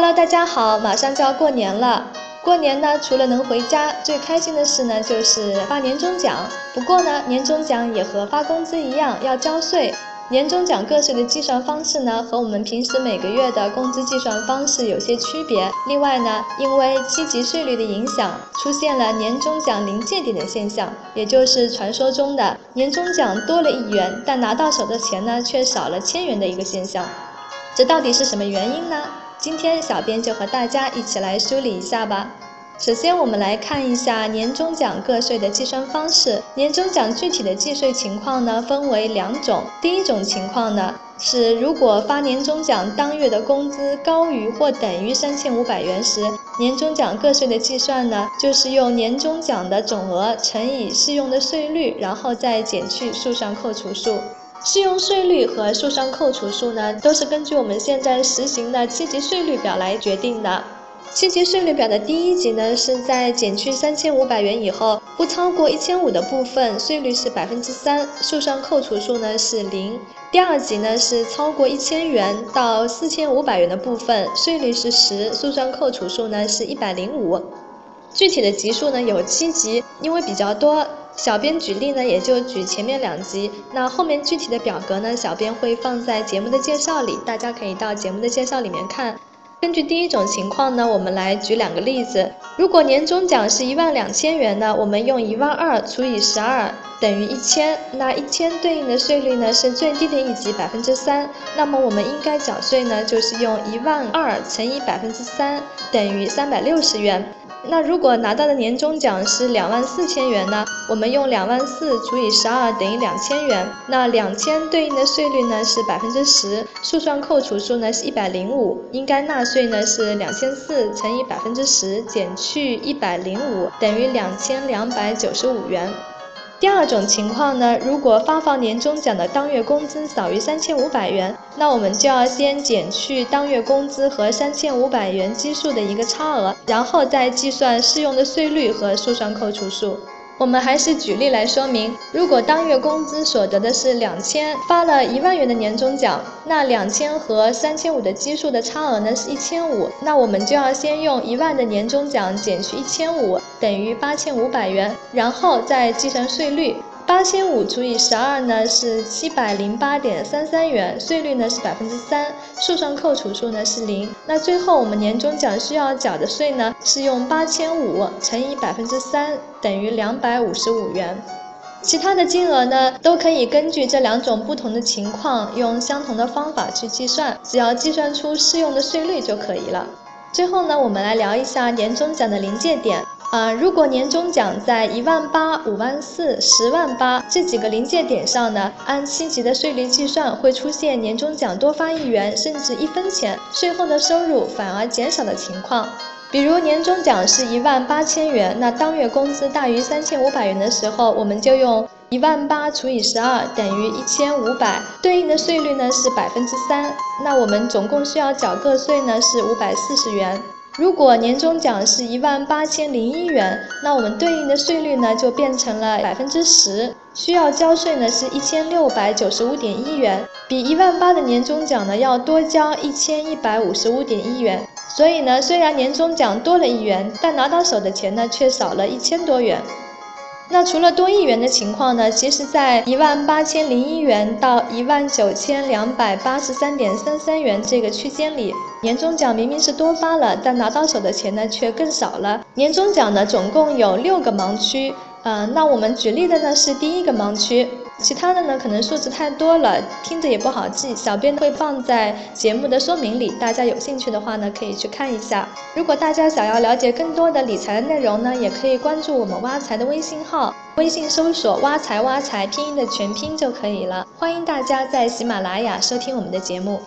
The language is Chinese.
Hello，大家好，马上就要过年了。过年呢，除了能回家，最开心的事呢就是发年终奖。不过呢，年终奖也和发工资一样要交税。年终奖个税的计算方式呢，和我们平时每个月的工资计算方式有些区别。另外呢，因为七级税率的影响，出现了年终奖临界点的现象，也就是传说中的年终奖多了一元，但拿到手的钱呢却少了千元的一个现象。这到底是什么原因呢？今天小编就和大家一起来梳理一下吧。首先，我们来看一下年终奖个税的计算方式。年终奖具体的计税情况呢，分为两种。第一种情况呢，是如果发年终奖当月的工资高于或等于三千五百元时，年终奖个税的计算呢，就是用年终奖的总额乘以适用的税率，然后再减去速算扣除数。适用税率和速算扣除数呢，都是根据我们现在实行的七级税率表来决定的。七级税率表的第一级呢，是在减去三千五百元以后，不超过一千五的部分，税率是百分之三，速算扣除数呢是零。第二级呢是超过一千元到四千五百元的部分，税率是十，速算扣除数呢是一百零五。具体的级数呢有七级，因为比较多。小编举例呢，也就举前面两集，那后面具体的表格呢，小编会放在节目的介绍里，大家可以到节目的介绍里面看。根据第一种情况呢，我们来举两个例子。如果年终奖是一万两千元呢，我们用一万二除以十二等于一千，那一千对应的税率呢是最低的一级百分之三，那么我们应该缴税呢就是用一万二乘以百分之三等于三百六十元。那如果拿到的年终奖是两万四千元呢？我们用两万四除以十二等于两千元，那两千对应的税率呢是百分之十，速算扣除数呢是一百零五，应该纳税呢是两千四乘以百分之十减去一百零五等于两千两百九十五元。第二种情况呢，如果发放年终奖的当月工资少于三千五百元，那我们就要先减去当月工资和三千五百元基数的一个差额，然后再计算适用的税率和速算扣除数。我们还是举例来说明，如果当月工资所得的是两千，发了一万元的年终奖，那两千和三千五的基数的差额呢是一千五，那我们就要先用一万的年终奖减去一千五，等于八千五百元，然后再计算税率。八千五除以十二呢是七百零八点三三元，税率呢是百分之三，速算扣除数呢是零。那最后我们年终奖需要缴的税呢是用八千五乘以百分之三，等于两百五十五元。其他的金额呢都可以根据这两种不同的情况用相同的方法去计算，只要计算出适用的税率就可以了。最后呢，我们来聊一下年终奖的临界点。啊，如果年终奖在一万八、五万四、十万八这几个临界点上呢，按七级的税率计算，会出现年终奖多发一元甚至一分钱，税后的收入反而减少的情况。比如年终奖是一万八千元，那当月工资大于三千五百元的时候，我们就用一万八除以十二等于一千五百，对应的税率呢是百分之三，那我们总共需要缴个税呢是五百四十元。如果年终奖是一万八千零一元，那我们对应的税率呢就变成了百分之十，需要交税呢是一千六百九十五点一元，比一万八的年终奖呢要多交一千一百五十五点一元。所以呢，虽然年终奖多了一元，但拿到手的钱呢却少了一千多元。那除了多亿元的情况呢？其实，在一万八千零一元到一万九千两百八十三点三三元这个区间里，年终奖明明是多发了，但拿到手的钱呢却更少了。年终奖呢总共有六个盲区，嗯，那我们举例的呢是第一个盲区。其他的呢，可能数字太多了，听着也不好记。小编会放在节目的说明里，大家有兴趣的话呢，可以去看一下。如果大家想要了解更多的理财的内容呢，也可以关注我们挖财的微信号，微信搜索“挖财挖财”拼音的全拼就可以了。欢迎大家在喜马拉雅收听我们的节目。